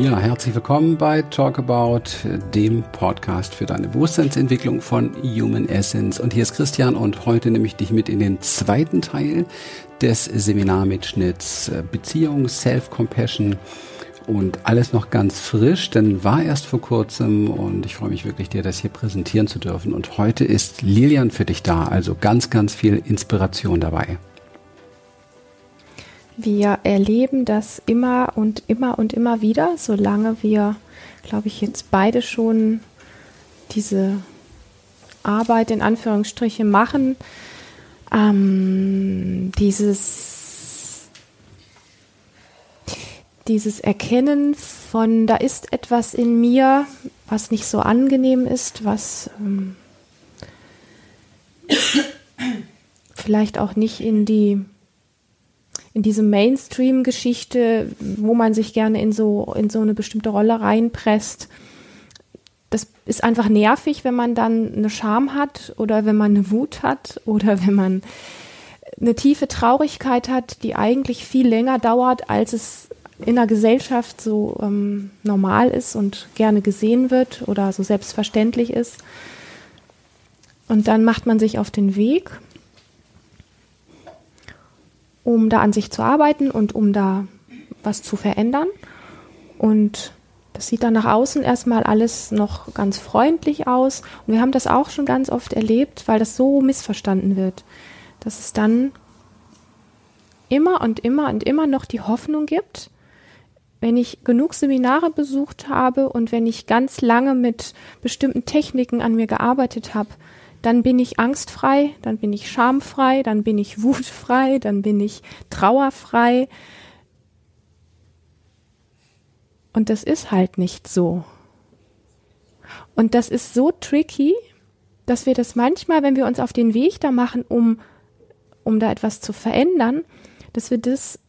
Ja, herzlich willkommen bei Talk About, dem Podcast für deine Bewusstseinsentwicklung von Human Essence. Und hier ist Christian und heute nehme ich dich mit in den zweiten Teil des Seminarmitschnitts äh, Beziehung, Self-Compassion und alles noch ganz frisch, denn war erst vor kurzem und ich freue mich wirklich, dir das hier präsentieren zu dürfen. Und heute ist Lilian für dich da, also ganz, ganz viel Inspiration dabei. Wir erleben das immer und immer und immer wieder, solange wir, glaube ich, jetzt beide schon diese Arbeit in Anführungsstriche machen. Ähm, dieses, dieses Erkennen von, da ist etwas in mir, was nicht so angenehm ist, was ähm, vielleicht auch nicht in die in diese Mainstream-Geschichte, wo man sich gerne in so, in so eine bestimmte Rolle reinpresst. Das ist einfach nervig, wenn man dann eine Scham hat oder wenn man eine Wut hat oder wenn man eine tiefe Traurigkeit hat, die eigentlich viel länger dauert, als es in der Gesellschaft so ähm, normal ist und gerne gesehen wird oder so selbstverständlich ist. Und dann macht man sich auf den Weg um da an sich zu arbeiten und um da was zu verändern. Und das sieht dann nach außen erstmal alles noch ganz freundlich aus. Und wir haben das auch schon ganz oft erlebt, weil das so missverstanden wird, dass es dann immer und immer und immer noch die Hoffnung gibt, wenn ich genug Seminare besucht habe und wenn ich ganz lange mit bestimmten Techniken an mir gearbeitet habe, dann bin ich angstfrei, dann bin ich schamfrei, dann bin ich wutfrei, dann bin ich trauerfrei. Und das ist halt nicht so. Und das ist so tricky, dass wir das manchmal, wenn wir uns auf den Weg da machen, um, um da etwas zu verändern, dass wir das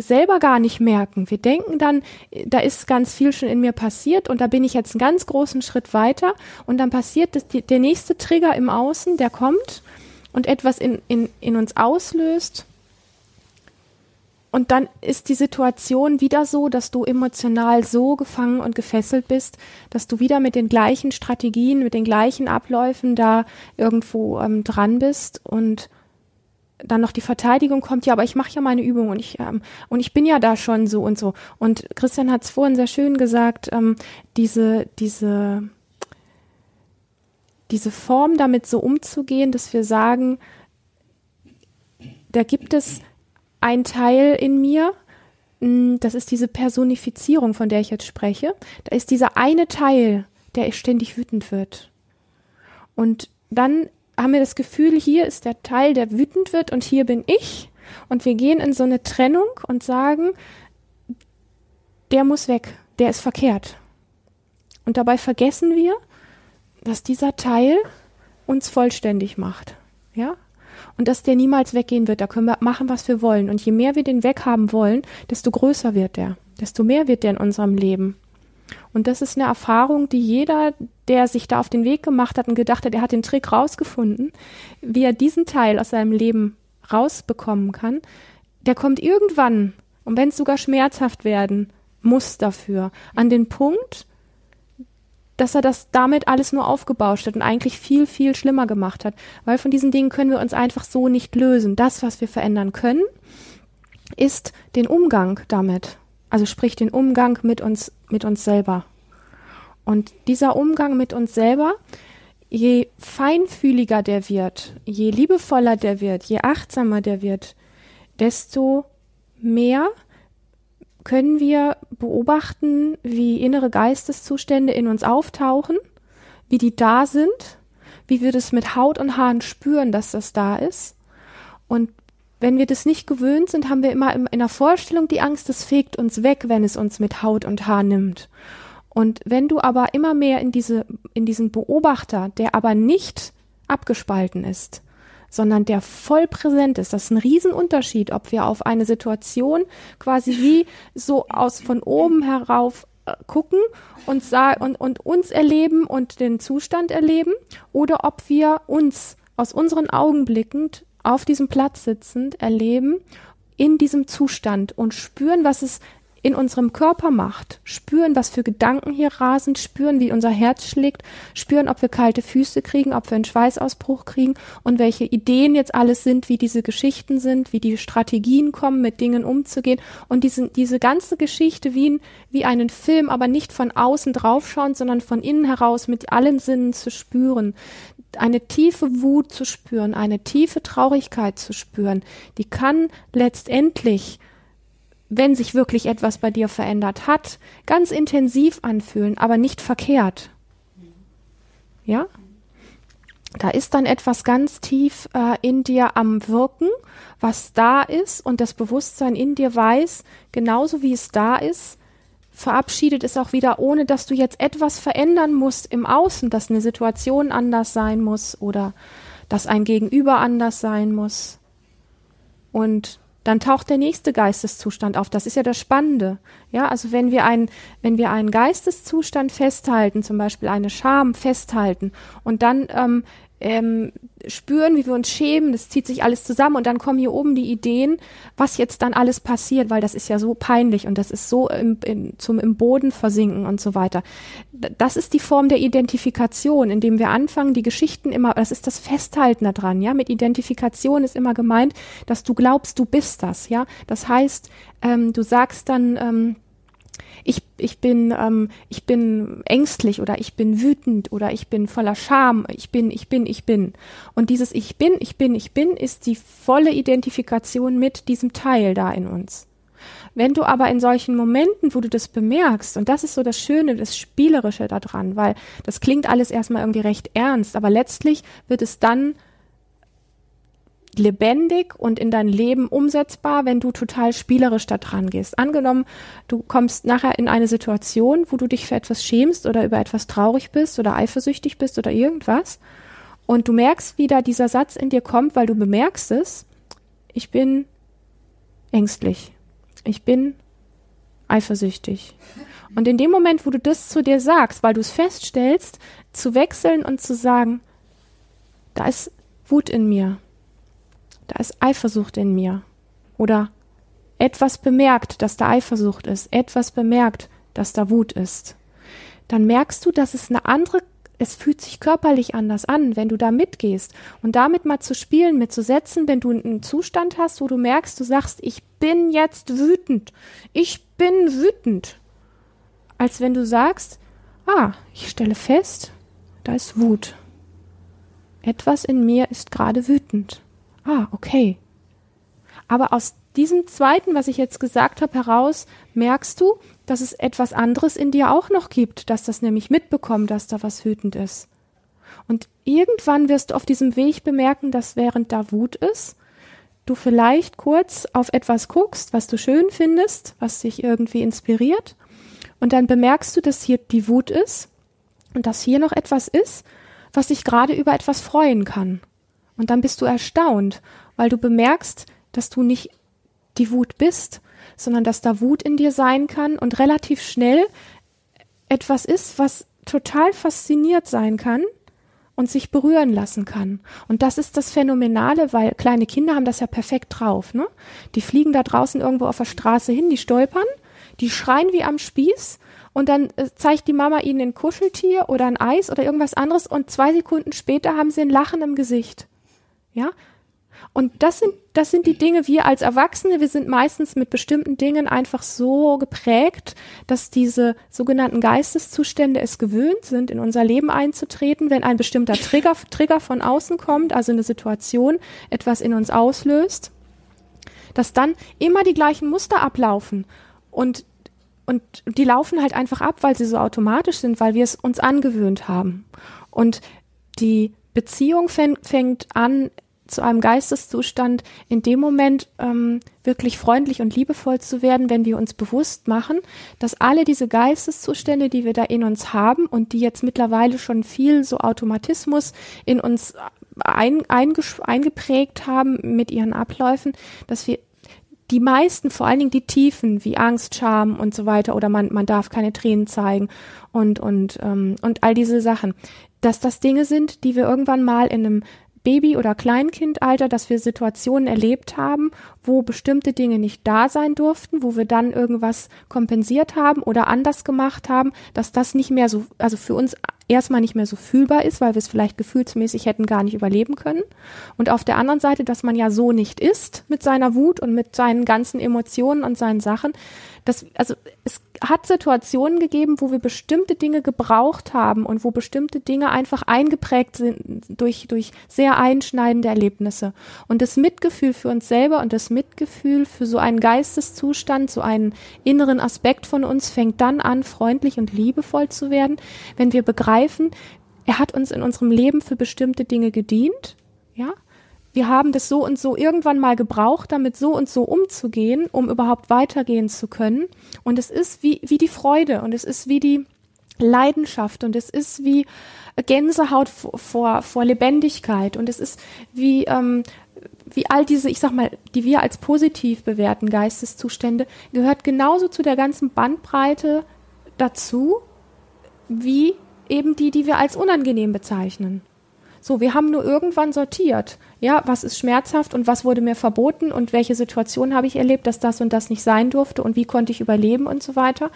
selber gar nicht merken. Wir denken dann, da ist ganz viel schon in mir passiert und da bin ich jetzt einen ganz großen Schritt weiter und dann passiert das, die, der nächste Trigger im Außen, der kommt und etwas in, in, in uns auslöst. Und dann ist die Situation wieder so, dass du emotional so gefangen und gefesselt bist, dass du wieder mit den gleichen Strategien, mit den gleichen Abläufen da irgendwo ähm, dran bist und dann noch die Verteidigung kommt, ja, aber ich mache ja meine Übung und ich ähm, und ich bin ja da schon so und so. Und Christian hat es vorhin sehr schön gesagt, ähm, diese diese diese Form damit so umzugehen, dass wir sagen, da gibt es ein Teil in mir, hm, das ist diese Personifizierung, von der ich jetzt spreche. Da ist dieser eine Teil, der ständig wütend wird. Und dann haben wir das Gefühl, hier ist der Teil, der wütend wird und hier bin ich. Und wir gehen in so eine Trennung und sagen, der muss weg, der ist verkehrt. Und dabei vergessen wir, dass dieser Teil uns vollständig macht. Ja? Und dass der niemals weggehen wird. Da können wir machen, was wir wollen. Und je mehr wir den weghaben wollen, desto größer wird der. Desto mehr wird der in unserem Leben. Und das ist eine Erfahrung, die jeder, der sich da auf den Weg gemacht hat und gedacht hat, er hat den Trick rausgefunden, wie er diesen Teil aus seinem Leben rausbekommen kann, der kommt irgendwann, und wenn es sogar schmerzhaft werden muss dafür, an den Punkt, dass er das damit alles nur aufgebauscht hat und eigentlich viel, viel schlimmer gemacht hat. Weil von diesen Dingen können wir uns einfach so nicht lösen. Das, was wir verändern können, ist den Umgang damit. Also sprich den Umgang mit uns, mit uns selber. Und dieser Umgang mit uns selber, je feinfühliger der wird, je liebevoller der wird, je achtsamer der wird, desto mehr können wir beobachten, wie innere Geisteszustände in uns auftauchen, wie die da sind, wie wir das mit Haut und Haaren spüren, dass das da ist und wenn wir das nicht gewöhnt sind, haben wir immer in der Vorstellung die Angst, es fegt uns weg, wenn es uns mit Haut und Haar nimmt. Und wenn du aber immer mehr in diese, in diesen Beobachter, der aber nicht abgespalten ist, sondern der voll präsent ist, das ist ein Riesenunterschied, ob wir auf eine Situation quasi wie so aus von oben herauf äh, gucken und, und, und uns erleben und den Zustand erleben oder ob wir uns aus unseren Augen blickend auf diesem Platz sitzend erleben, in diesem Zustand und spüren, was es in unserem Körper macht. Spüren, was für Gedanken hier rasen, spüren, wie unser Herz schlägt, spüren, ob wir kalte Füße kriegen, ob wir einen Schweißausbruch kriegen und welche Ideen jetzt alles sind, wie diese Geschichten sind, wie die Strategien kommen, mit Dingen umzugehen und diese, diese ganze Geschichte wie, ein, wie einen Film, aber nicht von außen draufschauen, sondern von innen heraus mit allen Sinnen zu spüren eine tiefe Wut zu spüren, eine tiefe Traurigkeit zu spüren, die kann letztendlich wenn sich wirklich etwas bei dir verändert hat, ganz intensiv anfühlen, aber nicht verkehrt. Ja? Da ist dann etwas ganz tief äh, in dir am Wirken, was da ist und das Bewusstsein in dir weiß, genauso wie es da ist, verabschiedet es auch wieder, ohne dass du jetzt etwas verändern musst im Außen, dass eine Situation anders sein muss oder dass ein Gegenüber anders sein muss. Und dann taucht der nächste Geisteszustand auf. Das ist ja das Spannende. Ja, also wenn wir einen, wenn wir einen Geisteszustand festhalten, zum Beispiel eine Scham festhalten und dann ähm, ähm, spüren, wie wir uns schämen, das zieht sich alles zusammen und dann kommen hier oben die Ideen, was jetzt dann alles passiert, weil das ist ja so peinlich und das ist so im, in, zum im Boden versinken und so weiter. Das ist die Form der Identifikation, indem wir anfangen, die Geschichten immer, das ist das Festhalten daran, ja. Mit Identifikation ist immer gemeint, dass du glaubst, du bist das, ja. Das heißt, ähm, du sagst dann, ähm, ich, ich bin, ähm, ich bin ängstlich oder ich bin wütend oder ich bin voller Scham, ich bin, ich bin, ich bin. Und dieses Ich bin, ich bin, ich bin ist die volle Identifikation mit diesem Teil da in uns. Wenn du aber in solchen Momenten, wo du das bemerkst, und das ist so das Schöne, das Spielerische daran, weil das klingt alles erstmal irgendwie recht ernst, aber letztlich wird es dann lebendig und in dein Leben umsetzbar, wenn du total spielerisch da dran gehst. Angenommen, du kommst nachher in eine Situation, wo du dich für etwas schämst oder über etwas traurig bist oder eifersüchtig bist oder irgendwas und du merkst, wie da dieser Satz in dir kommt, weil du bemerkst es, ich bin ängstlich. Ich bin eifersüchtig. Und in dem Moment, wo du das zu dir sagst, weil du es feststellst, zu wechseln und zu sagen, da ist Wut in mir, da ist Eifersucht in mir. Oder etwas bemerkt, dass da Eifersucht ist, etwas bemerkt, dass da Wut ist. Dann merkst du, dass es eine andere, es fühlt sich körperlich anders an, wenn du da mitgehst. Und damit mal zu spielen, mitzusetzen, wenn du einen Zustand hast, wo du merkst, du sagst, ich bin jetzt wütend. Ich bin wütend. Als wenn du sagst, ah, ich stelle fest, da ist Wut. Etwas in mir ist gerade wütend ah, okay. Aber aus diesem zweiten, was ich jetzt gesagt habe, heraus merkst du, dass es etwas anderes in dir auch noch gibt, dass das nämlich mitbekommt, dass da was wütend ist. Und irgendwann wirst du auf diesem Weg bemerken, dass während da Wut ist, du vielleicht kurz auf etwas guckst, was du schön findest, was dich irgendwie inspiriert. Und dann bemerkst du, dass hier die Wut ist und dass hier noch etwas ist, was dich gerade über etwas freuen kann. Und dann bist du erstaunt, weil du bemerkst, dass du nicht die Wut bist, sondern dass da Wut in dir sein kann und relativ schnell etwas ist, was total fasziniert sein kann und sich berühren lassen kann. Und das ist das Phänomenale, weil kleine Kinder haben das ja perfekt drauf. Ne? Die fliegen da draußen irgendwo auf der Straße hin, die stolpern, die schreien wie am Spieß und dann äh, zeigt die Mama ihnen ein Kuscheltier oder ein Eis oder irgendwas anderes und zwei Sekunden später haben sie ein Lachen im Gesicht. Ja? Und das sind, das sind die Dinge, wir als Erwachsene, wir sind meistens mit bestimmten Dingen einfach so geprägt, dass diese sogenannten Geisteszustände es gewöhnt sind, in unser Leben einzutreten, wenn ein bestimmter Trigger, Trigger von außen kommt, also eine Situation etwas in uns auslöst, dass dann immer die gleichen Muster ablaufen und und die laufen halt einfach ab, weil sie so automatisch sind, weil wir es uns angewöhnt haben. Und die Beziehung fängt an, zu einem Geisteszustand in dem Moment ähm, wirklich freundlich und liebevoll zu werden, wenn wir uns bewusst machen, dass alle diese Geisteszustände, die wir da in uns haben und die jetzt mittlerweile schon viel so Automatismus in uns ein, eingeprägt haben mit ihren Abläufen, dass wir die meisten, vor allen Dingen die Tiefen wie Angst, Scham und so weiter oder man, man darf keine Tränen zeigen und, und, ähm, und all diese Sachen, dass das Dinge sind, die wir irgendwann mal in einem Baby- oder Kleinkindalter, dass wir Situationen erlebt haben, wo bestimmte Dinge nicht da sein durften, wo wir dann irgendwas kompensiert haben oder anders gemacht haben, dass das nicht mehr so, also für uns erstmal nicht mehr so fühlbar ist, weil wir es vielleicht gefühlsmäßig hätten gar nicht überleben können. Und auf der anderen Seite, dass man ja so nicht ist mit seiner Wut und mit seinen ganzen Emotionen und seinen Sachen. Das, also es hat Situationen gegeben, wo wir bestimmte Dinge gebraucht haben und wo bestimmte Dinge einfach eingeprägt sind durch, durch sehr einschneidende Erlebnisse. Und das Mitgefühl für uns selber und das Mitgefühl für so einen Geisteszustand, so einen inneren Aspekt von uns fängt dann an, freundlich und liebevoll zu werden, wenn wir begreifen, er hat uns in unserem Leben für bestimmte Dinge gedient, ja, wir haben das so und so irgendwann mal gebraucht, damit so und so umzugehen, um überhaupt weitergehen zu können. Und es ist wie, wie die Freude und es ist wie die Leidenschaft und es ist wie Gänsehaut vor, vor, vor Lebendigkeit und es ist wie, ähm, wie all diese, ich sag mal, die wir als positiv bewerten Geisteszustände, gehört genauso zu der ganzen Bandbreite dazu, wie eben die, die wir als unangenehm bezeichnen. So, wir haben nur irgendwann sortiert. Ja, was ist schmerzhaft und was wurde mir verboten und welche Situation habe ich erlebt, dass das und das nicht sein durfte und wie konnte ich überleben und so weiter.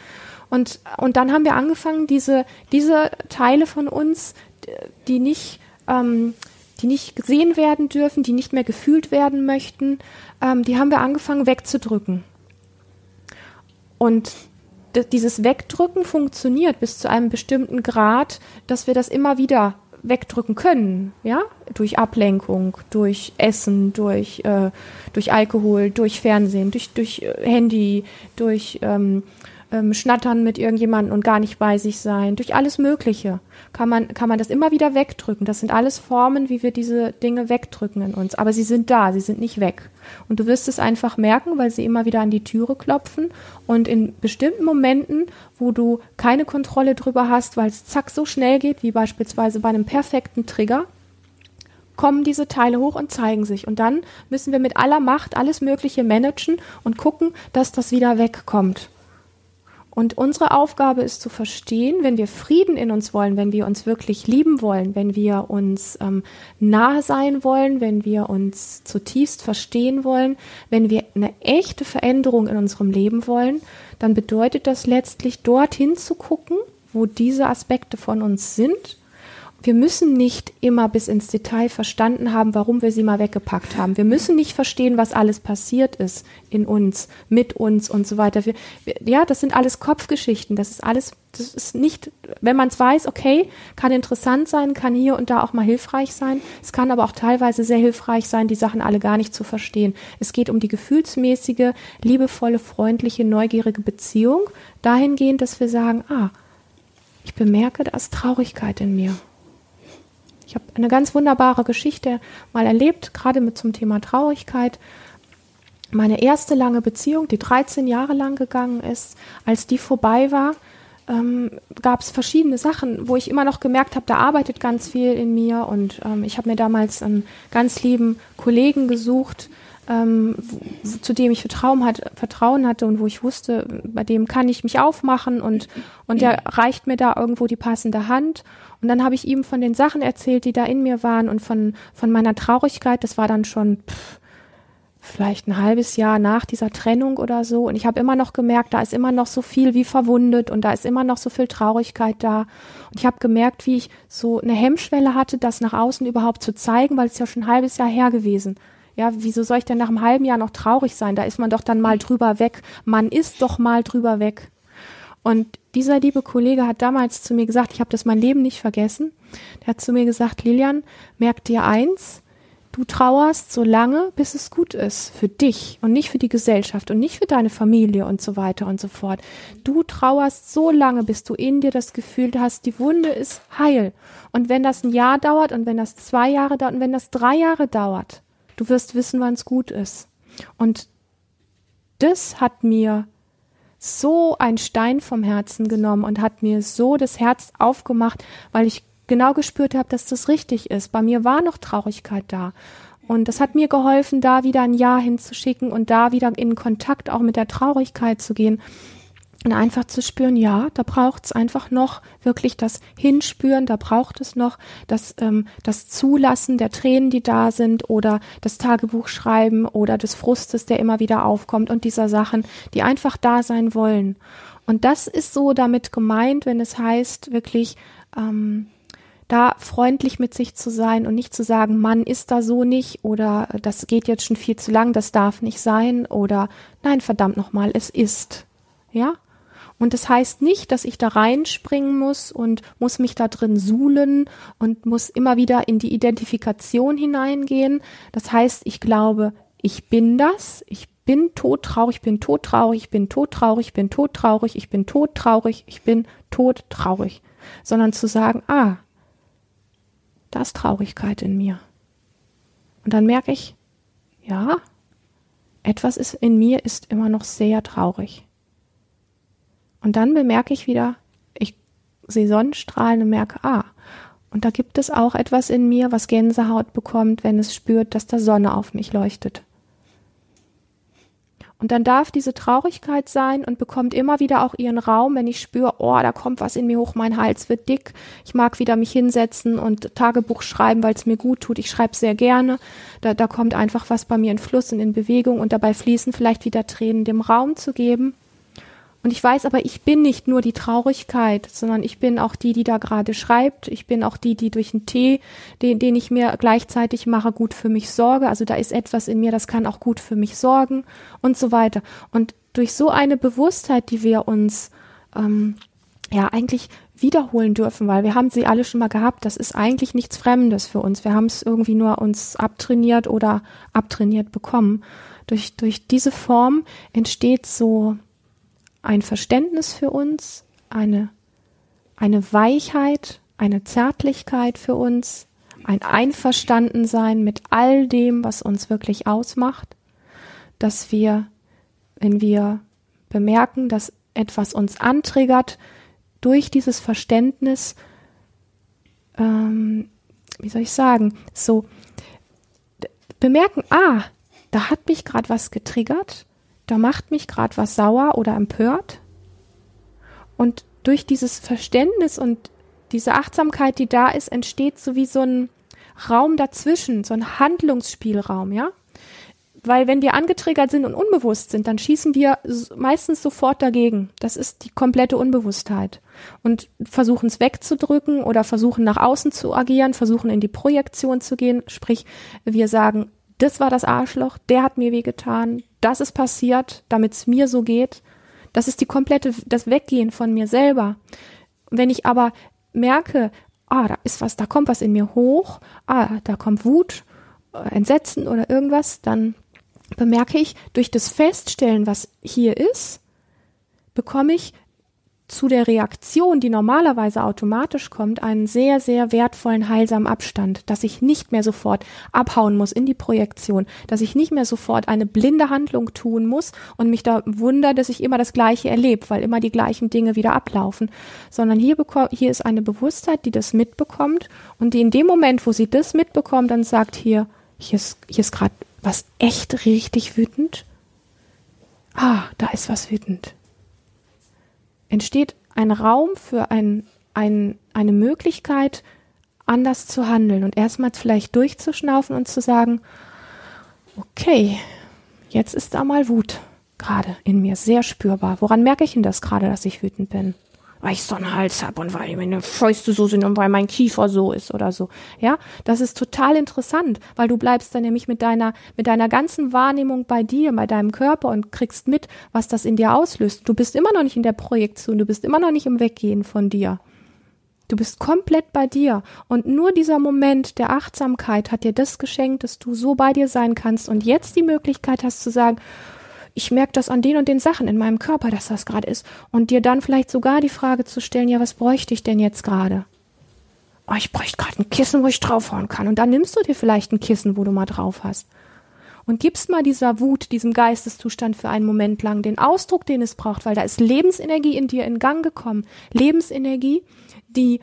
Und, und dann haben wir angefangen, diese, diese Teile von uns, die nicht, ähm, die nicht gesehen werden dürfen, die nicht mehr gefühlt werden möchten, ähm, die haben wir angefangen wegzudrücken. Und dieses Wegdrücken funktioniert bis zu einem bestimmten Grad, dass wir das immer wieder wegdrücken können, ja, durch Ablenkung, durch Essen, durch, äh, durch Alkohol, durch Fernsehen, durch, durch äh, Handy, durch ähm, ähm, Schnattern mit irgendjemandem und gar nicht bei sich sein, durch alles Mögliche kann man, kann man das immer wieder wegdrücken. Das sind alles Formen, wie wir diese Dinge wegdrücken in uns. Aber sie sind da, sie sind nicht weg. Und du wirst es einfach merken, weil sie immer wieder an die Türe klopfen. Und in bestimmten Momenten, wo du keine Kontrolle drüber hast, weil es zack so schnell geht, wie beispielsweise bei einem perfekten Trigger, kommen diese Teile hoch und zeigen sich. Und dann müssen wir mit aller Macht alles Mögliche managen und gucken, dass das wieder wegkommt. Und unsere Aufgabe ist zu verstehen, wenn wir Frieden in uns wollen, wenn wir uns wirklich lieben wollen, wenn wir uns ähm, nahe sein wollen, wenn wir uns zutiefst verstehen wollen, wenn wir eine echte Veränderung in unserem Leben wollen, dann bedeutet das letztlich dorthin zu gucken, wo diese Aspekte von uns sind wir müssen nicht immer bis ins Detail verstanden haben, warum wir sie mal weggepackt haben. Wir müssen nicht verstehen, was alles passiert ist in uns, mit uns und so weiter. Wir, wir, ja, das sind alles Kopfgeschichten. Das ist alles, das ist nicht, wenn man es weiß, okay, kann interessant sein, kann hier und da auch mal hilfreich sein. Es kann aber auch teilweise sehr hilfreich sein, die Sachen alle gar nicht zu verstehen. Es geht um die gefühlsmäßige, liebevolle, freundliche, neugierige Beziehung. Dahingehend, dass wir sagen, ah, ich bemerke, da ist Traurigkeit in mir. Ich habe eine ganz wunderbare Geschichte mal erlebt, gerade mit zum Thema Traurigkeit. Meine erste lange Beziehung, die 13 Jahre lang gegangen ist, als die vorbei war, ähm, gab es verschiedene Sachen, wo ich immer noch gemerkt habe, da arbeitet ganz viel in mir und ähm, ich habe mir damals einen ganz lieben Kollegen gesucht, ähm, zu dem ich Vertrauen, hat, Vertrauen hatte und wo ich wusste, bei dem kann ich mich aufmachen und, und der reicht mir da irgendwo die passende Hand. Und dann habe ich ihm von den Sachen erzählt, die da in mir waren und von, von meiner Traurigkeit. Das war dann schon pff, vielleicht ein halbes Jahr nach dieser Trennung oder so. Und ich habe immer noch gemerkt, da ist immer noch so viel wie verwundet und da ist immer noch so viel Traurigkeit da. Und ich habe gemerkt, wie ich so eine Hemmschwelle hatte, das nach außen überhaupt zu zeigen, weil es ja schon ein halbes Jahr her gewesen. Ja, wieso soll ich denn nach einem halben Jahr noch traurig sein? Da ist man doch dann mal drüber weg. Man ist doch mal drüber weg. Und dieser liebe Kollege hat damals zu mir gesagt, ich habe das mein Leben nicht vergessen. Der hat zu mir gesagt, Lilian, merk dir eins, du trauerst so lange, bis es gut ist für dich und nicht für die Gesellschaft und nicht für deine Familie und so weiter und so fort. Du trauerst so lange, bis du in dir das Gefühl hast, die Wunde ist heil. Und wenn das ein Jahr dauert und wenn das zwei Jahre dauert und wenn das drei Jahre dauert, du wirst wissen, wann es gut ist. Und das hat mir so ein Stein vom Herzen genommen und hat mir so das Herz aufgemacht, weil ich genau gespürt habe, dass das richtig ist. Bei mir war noch Traurigkeit da. Und das hat mir geholfen, da wieder ein Ja hinzuschicken und da wieder in Kontakt auch mit der Traurigkeit zu gehen. Und einfach zu spüren, ja, da braucht es einfach noch wirklich das Hinspüren, da braucht es noch das, ähm, das Zulassen der Tränen, die da sind, oder das Tagebuch schreiben oder des Frustes, der immer wieder aufkommt und dieser Sachen, die einfach da sein wollen. Und das ist so damit gemeint, wenn es heißt, wirklich ähm, da freundlich mit sich zu sein und nicht zu sagen, Mann ist da so nicht oder das geht jetzt schon viel zu lang, das darf nicht sein oder nein, verdammt nochmal, es ist. Ja, und das heißt nicht, dass ich da reinspringen muss und muss mich da drin suhlen und muss immer wieder in die Identifikation hineingehen. Das heißt, ich glaube, ich bin das, ich bin todtraurig, bin todtraurig, ich bin todtraurig, ich bin todtraurig, ich bin todtraurig, ich bin todtraurig. Sondern zu sagen, ah, da ist Traurigkeit in mir. Und dann merke ich, ja, etwas ist in mir ist immer noch sehr traurig. Und dann bemerke ich wieder, ich sehe Sonnenstrahlen und merke, ah, und da gibt es auch etwas in mir, was Gänsehaut bekommt, wenn es spürt, dass da Sonne auf mich leuchtet. Und dann darf diese Traurigkeit sein und bekommt immer wieder auch ihren Raum, wenn ich spüre, oh, da kommt was in mir hoch, mein Hals wird dick. Ich mag wieder mich hinsetzen und Tagebuch schreiben, weil es mir gut tut. Ich schreibe sehr gerne. Da, da kommt einfach was bei mir in Fluss und in Bewegung und dabei fließen vielleicht wieder Tränen, dem Raum zu geben. Und ich weiß aber, ich bin nicht nur die Traurigkeit, sondern ich bin auch die, die da gerade schreibt. Ich bin auch die, die durch einen Tee, den, den ich mir gleichzeitig mache, gut für mich sorge. Also da ist etwas in mir, das kann auch gut für mich sorgen und so weiter. Und durch so eine Bewusstheit, die wir uns ähm, ja eigentlich wiederholen dürfen, weil wir haben sie alle schon mal gehabt. Das ist eigentlich nichts Fremdes für uns. Wir haben es irgendwie nur uns abtrainiert oder abtrainiert bekommen. Durch, durch diese Form entsteht so ein Verständnis für uns, eine, eine Weichheit, eine Zärtlichkeit für uns, ein Einverstandensein mit all dem, was uns wirklich ausmacht, dass wir, wenn wir bemerken, dass etwas uns antriggert, durch dieses Verständnis, ähm, wie soll ich sagen, so bemerken, ah, da hat mich gerade was getriggert da macht mich gerade was sauer oder empört. Und durch dieses Verständnis und diese Achtsamkeit, die da ist, entsteht so wie so ein Raum dazwischen, so ein Handlungsspielraum, ja? Weil wenn wir angetriggert sind und unbewusst sind, dann schießen wir meistens sofort dagegen. Das ist die komplette Unbewusstheit. Und versuchen es wegzudrücken oder versuchen nach außen zu agieren, versuchen in die Projektion zu gehen. Sprich, wir sagen, das war das Arschloch, der hat mir wehgetan, das ist passiert, damit es mir so geht. Das ist die komplette, das Weggehen von mir selber. Wenn ich aber merke, ah, da ist was, da kommt was in mir hoch, ah, da kommt Wut, äh, Entsetzen oder irgendwas, dann bemerke ich, durch das Feststellen, was hier ist, bekomme ich zu der Reaktion, die normalerweise automatisch kommt, einen sehr, sehr wertvollen, heilsamen Abstand, dass ich nicht mehr sofort abhauen muss in die Projektion, dass ich nicht mehr sofort eine blinde Handlung tun muss und mich da wundere, dass ich immer das Gleiche erlebe, weil immer die gleichen Dinge wieder ablaufen, sondern hier, hier ist eine Bewusstheit, die das mitbekommt und die in dem Moment, wo sie das mitbekommt, dann sagt hier, hier ist, hier ist gerade was echt richtig wütend. Ah, da ist was wütend entsteht ein Raum für ein, ein, eine Möglichkeit, anders zu handeln und erstmal vielleicht durchzuschnaufen und zu sagen, okay, jetzt ist da mal Wut gerade in mir sehr spürbar. Woran merke ich denn das gerade, dass ich wütend bin? Weil ich so einen Hals habe und weil meine Fäuste so sind und weil mein Kiefer so ist oder so. Ja, das ist total interessant, weil du bleibst dann nämlich mit deiner, mit deiner ganzen Wahrnehmung bei dir, bei deinem Körper und kriegst mit, was das in dir auslöst. Du bist immer noch nicht in der Projektion, du bist immer noch nicht im Weggehen von dir. Du bist komplett bei dir. Und nur dieser Moment der Achtsamkeit hat dir das geschenkt, dass du so bei dir sein kannst und jetzt die Möglichkeit hast zu sagen, ich merke das an den und den Sachen in meinem Körper, dass das gerade ist. Und dir dann vielleicht sogar die Frage zu stellen, ja, was bräuchte ich denn jetzt gerade? Oh, ich bräuchte gerade ein Kissen, wo ich draufhauen kann. Und dann nimmst du dir vielleicht ein Kissen, wo du mal drauf hast. Und gibst mal dieser Wut, diesem Geisteszustand für einen Moment lang den Ausdruck, den es braucht, weil da ist Lebensenergie in dir in Gang gekommen. Lebensenergie, die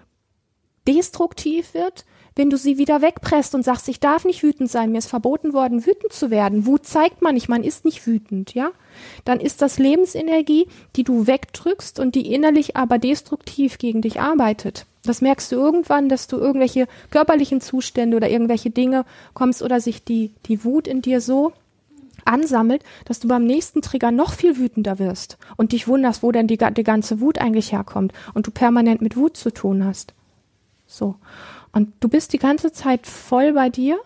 destruktiv wird, wenn du sie wieder wegpresst und sagst, ich darf nicht wütend sein, mir ist verboten worden, wütend zu werden. Wut zeigt man nicht, man ist nicht wütend, ja? Dann ist das Lebensenergie, die du wegdrückst und die innerlich aber destruktiv gegen dich arbeitet. Das merkst du irgendwann, dass du irgendwelche körperlichen Zustände oder irgendwelche Dinge kommst oder sich die, die Wut in dir so ansammelt, dass du beim nächsten Trigger noch viel wütender wirst und dich wunderst, wo denn die, die ganze Wut eigentlich herkommt und du permanent mit Wut zu tun hast. So. Und du bist die ganze Zeit voll bei dir,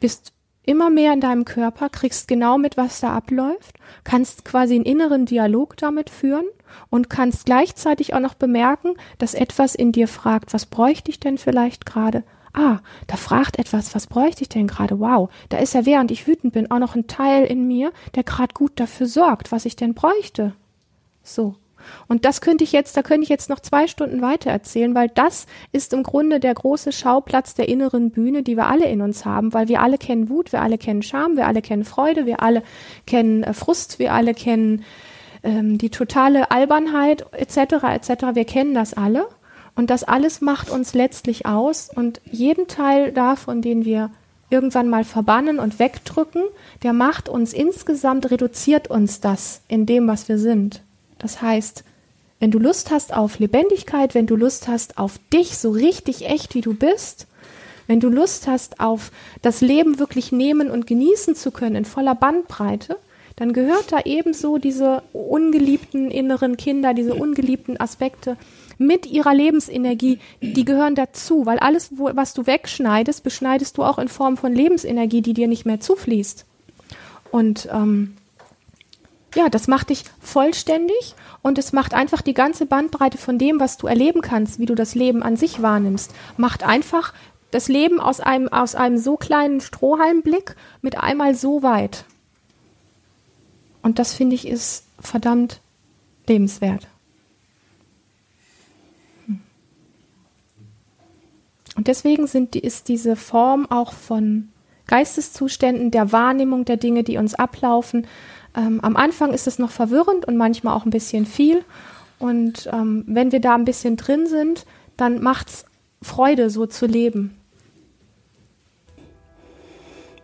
bist immer mehr in deinem Körper, kriegst genau mit, was da abläuft, kannst quasi einen inneren Dialog damit führen und kannst gleichzeitig auch noch bemerken, dass etwas in dir fragt, was bräuchte ich denn vielleicht gerade? Ah, da fragt etwas, was bräuchte ich denn gerade? Wow, da ist ja während ich wütend bin auch noch ein Teil in mir, der gerade gut dafür sorgt, was ich denn bräuchte. So. Und das könnte ich jetzt, da könnte ich jetzt noch zwei Stunden weiter erzählen, weil das ist im Grunde der große Schauplatz der inneren Bühne, die wir alle in uns haben, weil wir alle kennen Wut, wir alle kennen Scham, wir alle kennen Freude, wir alle kennen äh, Frust, wir alle kennen ähm, die totale Albernheit etc. etc. Wir kennen das alle und das alles macht uns letztlich aus und jeden Teil davon, den wir irgendwann mal verbannen und wegdrücken, der macht uns insgesamt, reduziert uns das in dem, was wir sind. Das heißt, wenn du Lust hast auf Lebendigkeit, wenn du Lust hast auf dich so richtig echt, wie du bist, wenn du Lust hast auf das Leben wirklich nehmen und genießen zu können in voller Bandbreite, dann gehört da ebenso diese ungeliebten inneren Kinder, diese ungeliebten Aspekte mit ihrer Lebensenergie, die gehören dazu, weil alles, wo, was du wegschneidest, beschneidest du auch in Form von Lebensenergie, die dir nicht mehr zufließt. Und ähm, ja, das macht dich vollständig und es macht einfach die ganze Bandbreite von dem, was du erleben kannst, wie du das Leben an sich wahrnimmst, macht einfach das Leben aus einem, aus einem so kleinen Strohhalmblick mit einmal so weit. Und das finde ich ist verdammt lebenswert. Hm. Und deswegen sind, ist diese Form auch von Geisteszuständen, der Wahrnehmung der Dinge, die uns ablaufen, ähm, am Anfang ist es noch verwirrend und manchmal auch ein bisschen viel. Und ähm, wenn wir da ein bisschen drin sind, dann macht es Freude, so zu leben.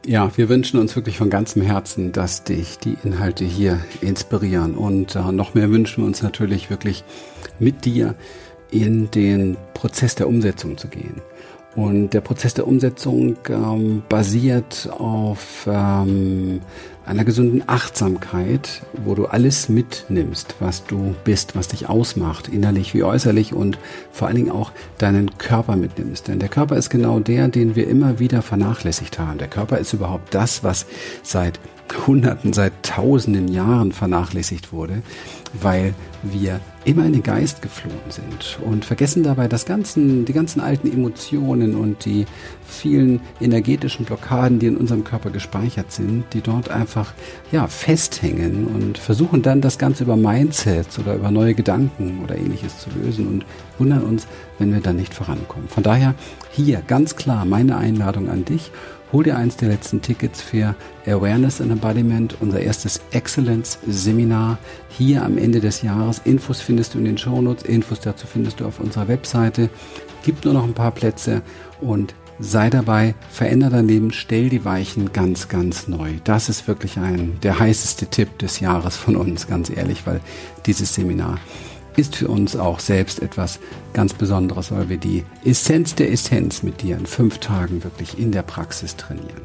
Ja, wir wünschen uns wirklich von ganzem Herzen, dass dich die Inhalte hier inspirieren. Und äh, noch mehr wünschen wir uns natürlich wirklich mit dir in den Prozess der Umsetzung zu gehen. Und der Prozess der Umsetzung ähm, basiert auf ähm, einer gesunden Achtsamkeit, wo du alles mitnimmst, was du bist, was dich ausmacht, innerlich wie äußerlich und vor allen Dingen auch deinen Körper mitnimmst. Denn der Körper ist genau der, den wir immer wieder vernachlässigt haben. Der Körper ist überhaupt das, was seit Hunderten, seit Tausenden Jahren vernachlässigt wurde, weil wir immer in den Geist geflohen sind und vergessen dabei das ganzen, die ganzen alten Emotionen und die vielen energetischen Blockaden, die in unserem Körper gespeichert sind, die dort einfach ja festhängen und versuchen dann das Ganze über Mindsets oder über neue Gedanken oder ähnliches zu lösen und wundern uns, wenn wir dann nicht vorankommen. Von daher hier ganz klar meine Einladung an dich Hol dir eins der letzten Tickets für Awareness and Embodiment, unser erstes Excellence-Seminar hier am Ende des Jahres. Infos findest du in den Shownotes, Infos dazu findest du auf unserer Webseite. Gibt nur noch ein paar Plätze und sei dabei, veränder dein Leben, stell die Weichen ganz, ganz neu. Das ist wirklich ein, der heißeste Tipp des Jahres von uns, ganz ehrlich, weil dieses Seminar ist für uns auch selbst etwas ganz Besonderes, weil wir die Essenz der Essenz mit dir in fünf Tagen wirklich in der Praxis trainieren.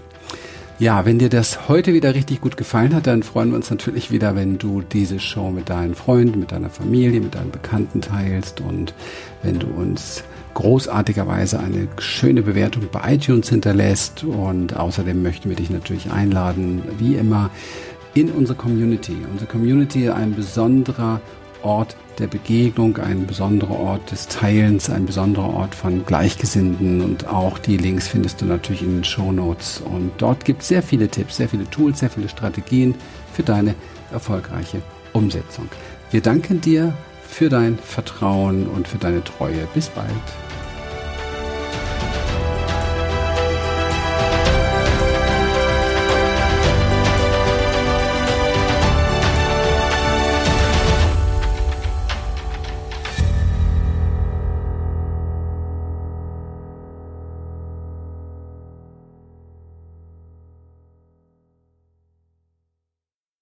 Ja, wenn dir das heute wieder richtig gut gefallen hat, dann freuen wir uns natürlich wieder, wenn du diese Show mit deinen Freunden, mit deiner Familie, mit deinen Bekannten teilst und wenn du uns großartigerweise eine schöne Bewertung bei iTunes hinterlässt. Und außerdem möchten wir dich natürlich einladen, wie immer, in unsere Community. Unsere Community ein besonderer Ort der Begegnung, ein besonderer Ort des Teilens, ein besonderer Ort von Gleichgesinnten und auch die Links findest du natürlich in den Show Notes. Und dort gibt es sehr viele Tipps, sehr viele Tools, sehr viele Strategien für deine erfolgreiche Umsetzung. Wir danken dir für dein Vertrauen und für deine Treue. Bis bald.